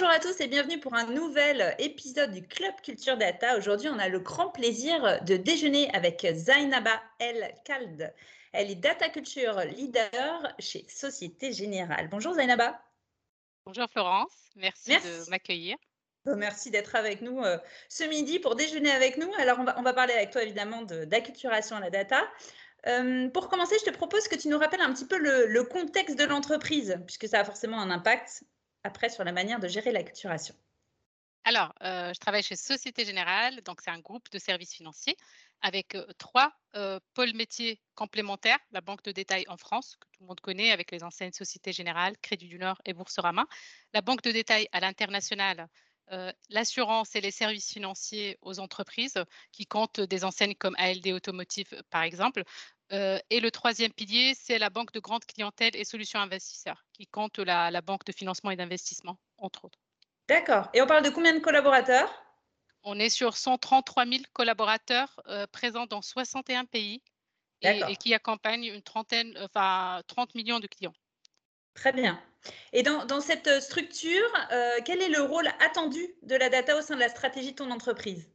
Bonjour à tous et bienvenue pour un nouvel épisode du Club Culture Data. Aujourd'hui, on a le grand plaisir de déjeuner avec Zainaba El Kald. Elle est Data Culture Leader chez Société Générale. Bonjour Zainaba. Bonjour Florence, merci, de m'accueillir. Merci d'être avec nous euh, ce midi pour déjeuner avec nous. Alors, on va, on va parler avec toi évidemment d'acculturation à la data. Euh, pour commencer, je te propose que tu nous rappelles un petit peu le, contexte de l'entreprise, puisque ça a forcément un impact après sur la manière de gérer l'acculturation. Alors, euh, je travaille chez Société Générale, donc c'est un groupe de services financiers avec euh, trois pôles métiers complémentaires. La banque de détail en France, que tout le monde connaît avec les enseignes Société Générale, Crédit du Nord et Boursorama. La banque de détail à l'international, l'assurance et les services financiers aux entreprises qui comptent des enseignes comme ALD Automotive, par exemple. Et le troisième pilier, c'est la banque de grande clientèle et solutions investisseurs, qui compte la, banque de financement et d'investissement, entre autres. D'accord. Et on parle de combien de collaborateurs? On est sur 133 000 collaborateurs présents dans 61 pays et, et, qui accompagnent une trentaine, enfin 30 millions de clients. Très bien. Et dans, cette euh, structure, euh, quel est le rôle attendu de la data au sein de la stratégie de ton entreprise?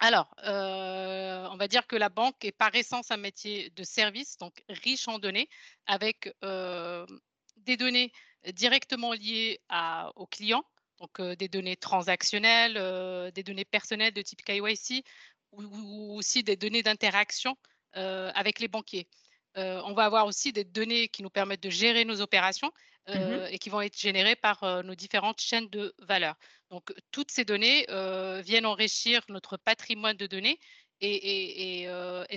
Alors, euh, on va dire que la banque est par essence un métier de service, donc riche en données, avec des données directement liées aux clients, donc des données transactionnelles, des données personnelles de type KYC, ou aussi des données d'interaction avec les banquiers on va avoir aussi des données qui nous permettent de gérer nos opérations mmh et qui vont être générées par nos différentes chaînes de valeur. Donc, toutes ces données viennent enrichir notre patrimoine de données et,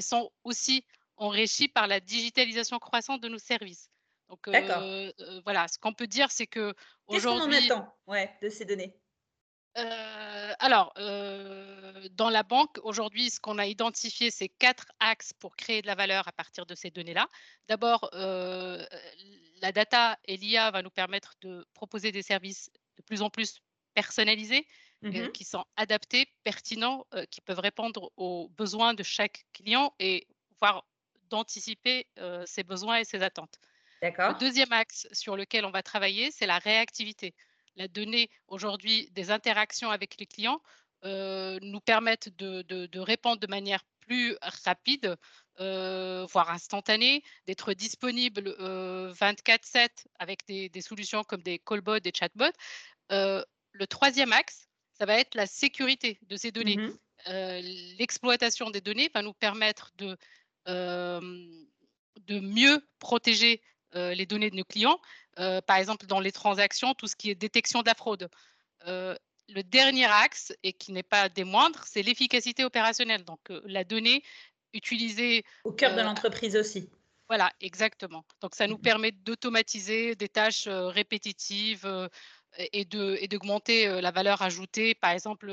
sont aussi enrichies par la digitalisation croissante de nos services. Donc, voilà, ce qu'on peut dire, c'est que aujourd'hui. Qu'est-ce qu'on attend ouais, de ces données? Alors, dans la banque, aujourd'hui, ce qu'on a identifié, c'est quatre axes pour créer de la valeur à partir de ces données-là. D'abord, la data et l'IA va nous permettre de proposer des services de plus en plus personnalisés, mmh qui sont adaptés, pertinents, qui peuvent répondre aux besoins de chaque client et voire d'anticiper ses besoins et ses attentes. Le deuxième axe sur lequel on va travailler, c'est la réactivité la donnée aujourd'hui des interactions avec les clients euh, nous permettent de, répondre de manière plus rapide, euh, voire instantanée, d'être disponible 24/7 euh, avec des, solutions comme des callbots, des chatbots. le troisième axe, ça va être la sécurité de ces données. Mmh l'exploitation des données va nous permettre de, de mieux protéger les données de nos clients, par exemple dans les transactions, tout ce qui est détection de la fraude. le dernier axe, et qui n'est pas des moindres, c'est l'efficacité opérationnelle. Donc la donnée utilisée. Au cœur de l'entreprise aussi. Voilà, exactement. Donc ça nous mmh permet d'automatiser des tâches répétitives et d'augmenter la valeur ajoutée, par exemple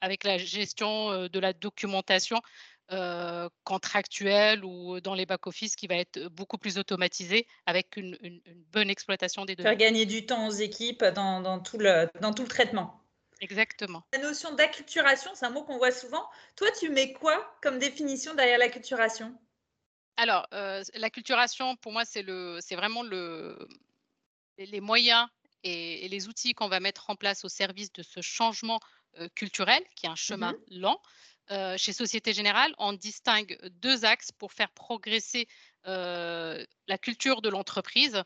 avec la gestion de la documentation euh, contractuel ou dans les back-office qui va être beaucoup plus automatisé avec une, bonne exploitation des données. Faire gagner du temps aux équipes dans, tout, le, dans tout le traitement. Exactement. La notion d'acculturation, c'est un mot qu'on voit souvent. Toi, tu mets quoi comme définition derrière l'acculturation? Alors, euh, l'acculturation, pour moi, c'est vraiment le, les moyens et, les outils qu'on va mettre en place au service de ce changement euh, culturel, qui est un chemin mmh lent. Euh, chez Société Générale, on distingue deux axes pour faire progresser euh, la culture de l'entreprise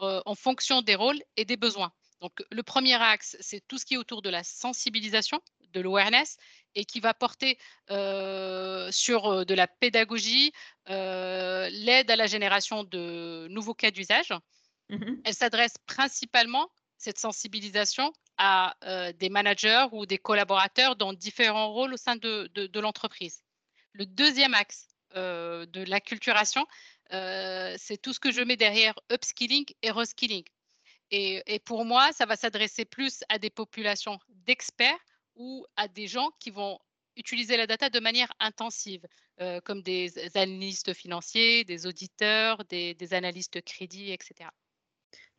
euh, en fonction des rôles et des besoins. Donc, le premier axe, c'est tout ce qui est autour de la sensibilisation, de l'awareness, et qui va porter sur de la pédagogie, l'aide à la génération de nouveaux cas d'usage. Mmh Elle s'adresse principalement, cette sensibilisation, à euh, des managers ou des collaborateurs dans différents rôles au sein de, l'entreprise. Le deuxième axe euh, de l'acculturation, euh, c'est tout ce que je mets derrière upskilling et reskilling. Et, pour moi, ça va s'adresser plus à des populations d'experts ou à des gens qui vont utiliser la data de manière intensive, comme des analystes financiers, des auditeurs, des, des analystes crédits, etc.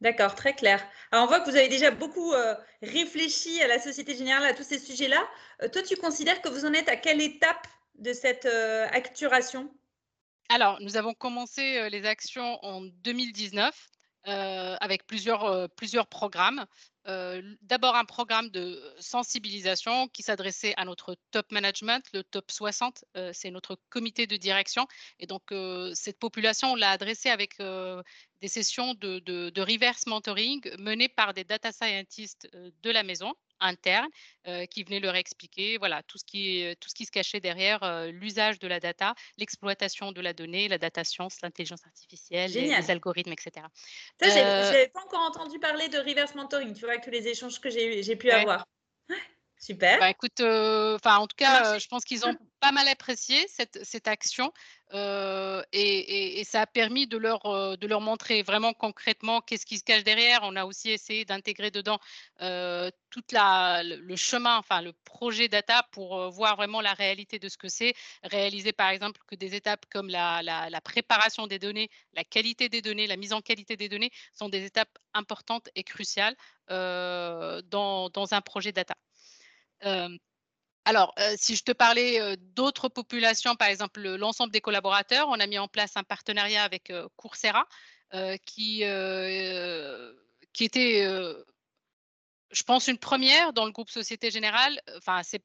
D'accord, très clair. Alors, on voit que vous avez déjà beaucoup euh, réfléchi à la Société Générale, à tous ces sujets-là. Euh, toi, tu considères que vous en êtes à quelle étape de cette euh, acturation? Alors, nous avons commencé les actions en 2019 avec plusieurs, plusieurs programmes. D'abord un programme de sensibilisation qui s'adressait à notre top management, le top 60, c'est notre comité de direction. Et donc cette population, on l'a adressée avec des sessions de, reverse mentoring menées par des data scientists de la maison interne qui venaient leur expliquer voilà, tout, ce qui, tout ce qui se cachait derrière l'usage de la data, l'exploitation de la donnée, la data science, l'intelligence artificielle, les, algorithmes, etc. Ça, je n'avais pas encore entendu parler de reverse mentoring, tu vois, avec tous les échanges que j'ai pu avoir. Super. Bah, écoute, enfin en tout cas, je pense qu'ils ont pas mal apprécié cette, cette action et, et, ça a permis de leur, de leur montrer vraiment concrètement qu'est-ce qui se cache derrière. On a aussi essayé d'intégrer dedans tout le chemin, enfin le projet data pour voir vraiment la réalité de ce que c'est. Réaliser par exemple que des étapes comme la, la, la, préparation des données, la qualité des données, la mise en qualité des données sont des étapes importantes et cruciales dans, dans un projet data alors, si je te parlais d'autres populations, par exemple l'ensemble des collaborateurs, on a mis en place un partenariat avec Coursera qui, qui était, je pense, une première dans le groupe Société Générale. Enfin, c'est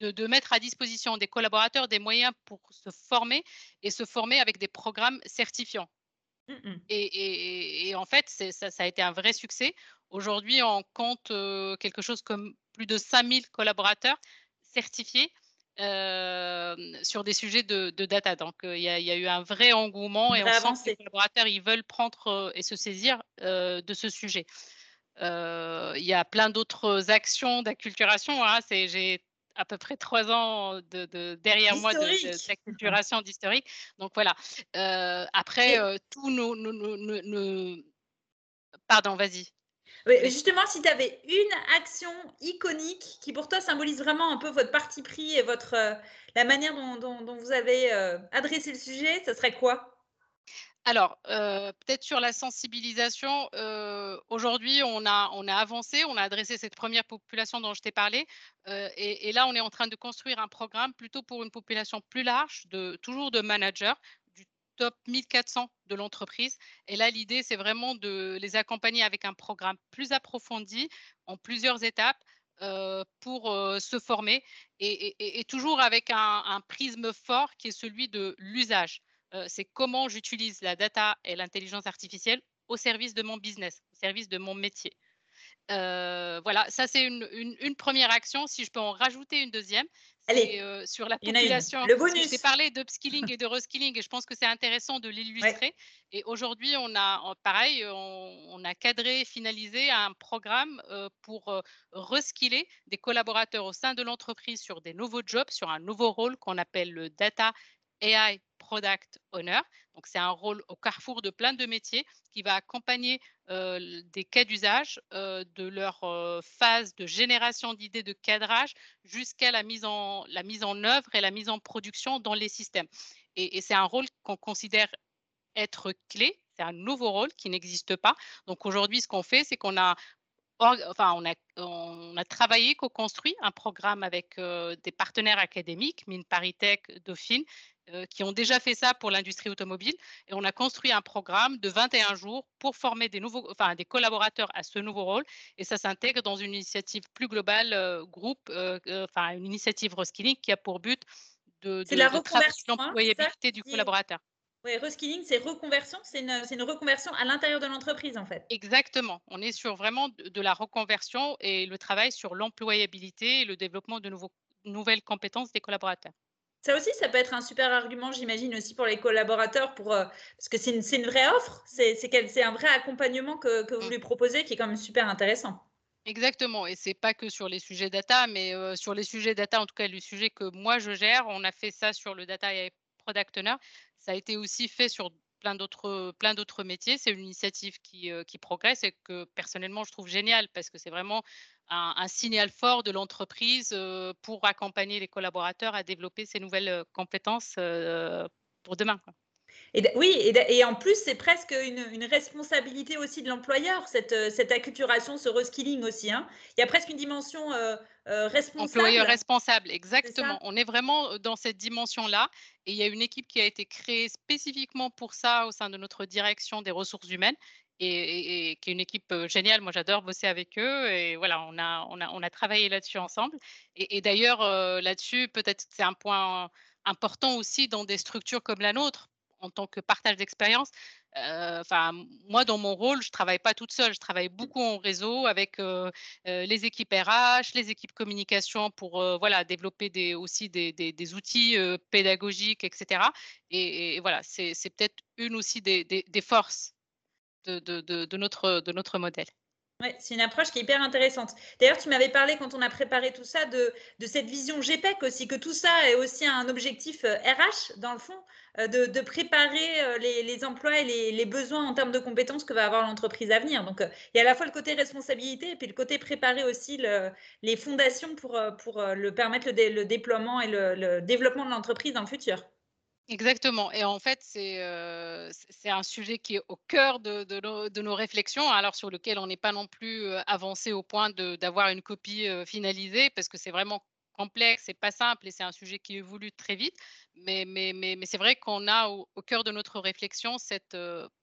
de, mettre à disposition des collaborateurs des moyens pour se former et se former avec des programmes certifiants. Et, en fait, ça, ça, a été un vrai succès. Aujourd'hui, on compte quelque chose comme plus de 5000 collaborateurs certifiés sur des sujets de, data. Donc, il y, a eu un vrai engouement et on sent que les collaborateurs ils veulent prendre et se saisir de ce sujet. Il y a plein d'autres actions d'acculturation. Hein. J'ai à peu près trois ans de, derrière moi d'acculturation d'historique. Donc voilà. après, tous nos, nos, Pardon, vas-y justement, si tu avais une action iconique qui pour toi symbolise vraiment un peu votre parti pris et votre, euh, la manière dont, vous avez euh, adressé le sujet, ça serait quoi? Alors, euh, peut-être sur la sensibilisation, aujourd'hui, on a, avancé, on a adressé cette première population dont je t'ai parlé, et, là, on est en train de construire un programme plutôt pour une population plus large, toujours de managers, top 1400 de l'entreprise. Et là, l'idée, c'est vraiment de les accompagner avec un programme plus approfondi en plusieurs étapes euh, pour euh, se former et, toujours avec un, prisme fort qui est celui de l'usage. Euh, c'est comment j'utilise la data et l'intelligence artificielle au service de mon business, au service de mon métier. Voilà, ça c'est une, une, première action. Si je peux en rajouter une deuxième, Allez, sur la population. Le bonus. Je t'ai parlé d'upskilling et de reskilling et je pense que c'est intéressant de l'illustrer. Et aujourd'hui, on a, pareil, on, a cadré, finalisé un programme pour reskiller des collaborateurs au sein de l'entreprise sur des nouveaux jobs, sur un nouveau rôle qu'on appelle le Data AI Product Owner. Donc, c'est un rôle au carrefour de plein de métiers qui va accompagner des cas d'usage de leur phase de génération d'idées de cadrage jusqu'à la, mise en, la mise en œuvre et la mise en production dans les systèmes. Et, c'est un rôle qu'on considère être clé. C'est un nouveau rôle qui n'existe pas. Donc aujourd'hui, ce qu'on fait, c'est qu'on a enfin, on a, on a travaillé, co-construit un programme avec des partenaires académiques, Mine Paritech, Dauphine, euh, qui ont déjà fait ça pour l'industrie automobile. Et on a construit un programme de 21 jours pour former des, nouveaux, enfin, des collaborateurs à ce nouveau rôle. Et ça s'intègre dans une initiative plus globale, euh, groupe, euh, enfin une initiative Reskilling qui a pour but de, de, la de l'employabilité du collaborateur. Oui, reskilling, c'est reconversion, c'est une, une, reconversion à l'intérieur de l'entreprise en fait. Exactement. On est sur vraiment de, la reconversion et le travail sur l'employabilité et le développement de nouveaux, nouvelles compétences des collaborateurs. Ça aussi, ça peut être un super argument, j'imagine, aussi pour les collaborateurs, pour, euh, parce que c'est une, une, vraie offre, c'est un vrai accompagnement que, que vous mmh. lui proposez qui est quand même super intéressant. Exactement, et c'est pas que sur les sujets data, mais euh, sur les sujets data, en tout cas le sujet que moi je gère, on a fait ça sur le data et product owner. Ça a été aussi fait sur plein d'autres plein d'autres métiers. C'est une initiative qui, progresse et que personnellement je trouve génial parce que c'est vraiment un, signal fort de l'entreprise pour accompagner les collaborateurs à développer ces nouvelles compétences pour demain. Et oui, et, et, en plus, c'est presque une, une, responsabilité aussi de l'employeur, cette, euh, cette acculturation, ce reskilling aussi. Hein. Il y a presque une dimension euh, euh responsable. Employeur responsable, exactement. on est vraiment dans cette dimension-là. Et il y a une équipe qui a été créée spécifiquement pour ça au sein de notre direction des ressources humaines. Et, et, qui est une équipe géniale. Moi, j'adore bosser avec eux. Et voilà, on a, on a, on a travaillé là-dessus ensemble. Et, d'ailleurs, là-dessus, peut-être c'est un point important aussi dans des structures comme la nôtre, en tant que partage d'expérience. Enfin, moi, dans mon rôle, je travaille pas toute seule. Je travaille beaucoup en réseau avec les équipes RH, les équipes communication pour voilà développer aussi des, des, outils pédagogiques, etc. Et, voilà, c'est peut-être une aussi des, forces de, de, de, notre, de notre modèle. C'est une approche qui est hyper intéressante. D'ailleurs, tu m'avais parlé quand on a préparé tout ça de, de, cette vision GPEC aussi, que tout ça est aussi un objectif RH euh, dans le fond, euh, de, de préparer euh, les, emplois et les, besoins en termes de compétences que va avoir l'entreprise à venir. Donc, il y a à la fois le côté responsabilité et puis le côté préparer aussi le, les fondations pour, pour le permettre le, déploiement et le développement de l'entreprise dans le futur. Exactement. Et en fait, c'est un sujet qui est au cœur de, nos, réflexions, alors sur lequel on n'est pas non plus avancé au point d'avoir une copie finalisée, parce que c'est vraiment complexe, c'est pas simple et c'est un sujet qui évolue très vite. Mais, c'est vrai qu'on a au, cœur de notre réflexion cette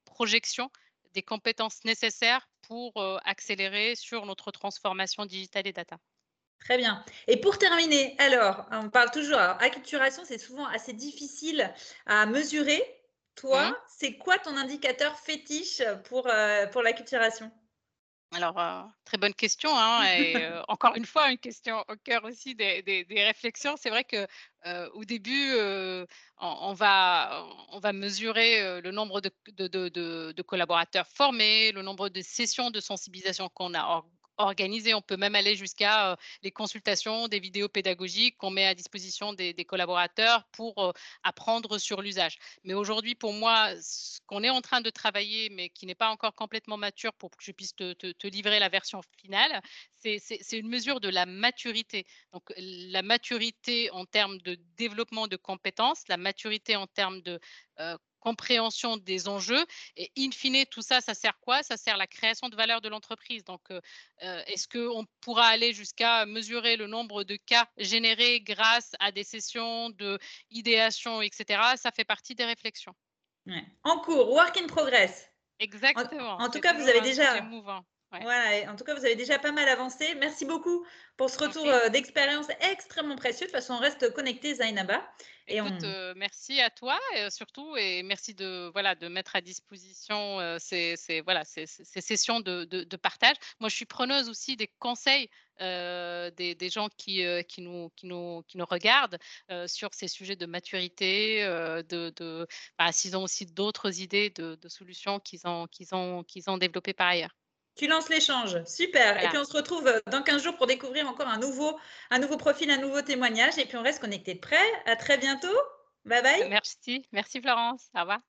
projection des compétences nécessaires pour accélérer sur notre transformation digitale et data. Très bien. Et pour terminer, alors, on parle toujours, acculturation, c'est souvent assez difficile à mesurer. Toi, mmh. c'est quoi ton indicateur fétiche pour, euh, pour l'acculturation? Alors, euh, très bonne question. Hein, et euh, encore une fois, une question au cœur aussi des, des, réflexions. C'est vrai que au début, on, va, on va mesurer le nombre de, de, de, de, collaborateurs formés, le nombre de sessions de sensibilisation qu'on a organisé. On peut même aller jusqu'à les consultations, des vidéos pédagogiques qu'on met à disposition des, collaborateurs pour apprendre sur l'usage. Mais aujourd'hui, pour moi, ce qu'on est en train de travailler, mais qui n'est pas encore complètement mature pour que je puisse te, livrer la version finale, c'est une mesure de la maturité. Donc, la maturité en termes de développement de compétences, la maturité en termes de compréhension des enjeux. Et in fine, tout ça, ça sert quoi? Ça sert la création de valeur de l'entreprise. Donc, euh, euh, est-ce qu'on pourra aller jusqu'à mesurer le nombre de cas générés grâce à des sessions de idéation, etc. Ça fait partie des réflexions. En cours, work in progress. Exactement. En, tout cas, vous avez déjà. Voilà, en tout cas, vous avez déjà pas mal avancé. Merci beaucoup pour ce retour euh, d'expérience extrêmement précieux. De toute façon, on reste connecté, Zainaba. Et on... Euh, merci à toi et surtout, et merci de, voilà, de mettre à disposition euh, ces, ces, voilà, ces, ces sessions de, de, de, partage. Moi, je suis preneuse aussi des conseils des, des, gens qui, qui, nous, qui, nous, qui nous regardent sur ces sujets de maturité, de, de bah, s'ils ont aussi d'autres idées de, solutions qu'ils ont, qu'ils ont, qu'ils ont développées par ailleurs. Tu lances l'échange. Super. Et puis on se retrouve euh, dans 15 jours pour découvrir encore un nouveau, un nouveau profil, un nouveau témoignage. Et puis on reste connecté de près. À très bientôt. Bye bye. Merci. Merci Florence. Au revoir.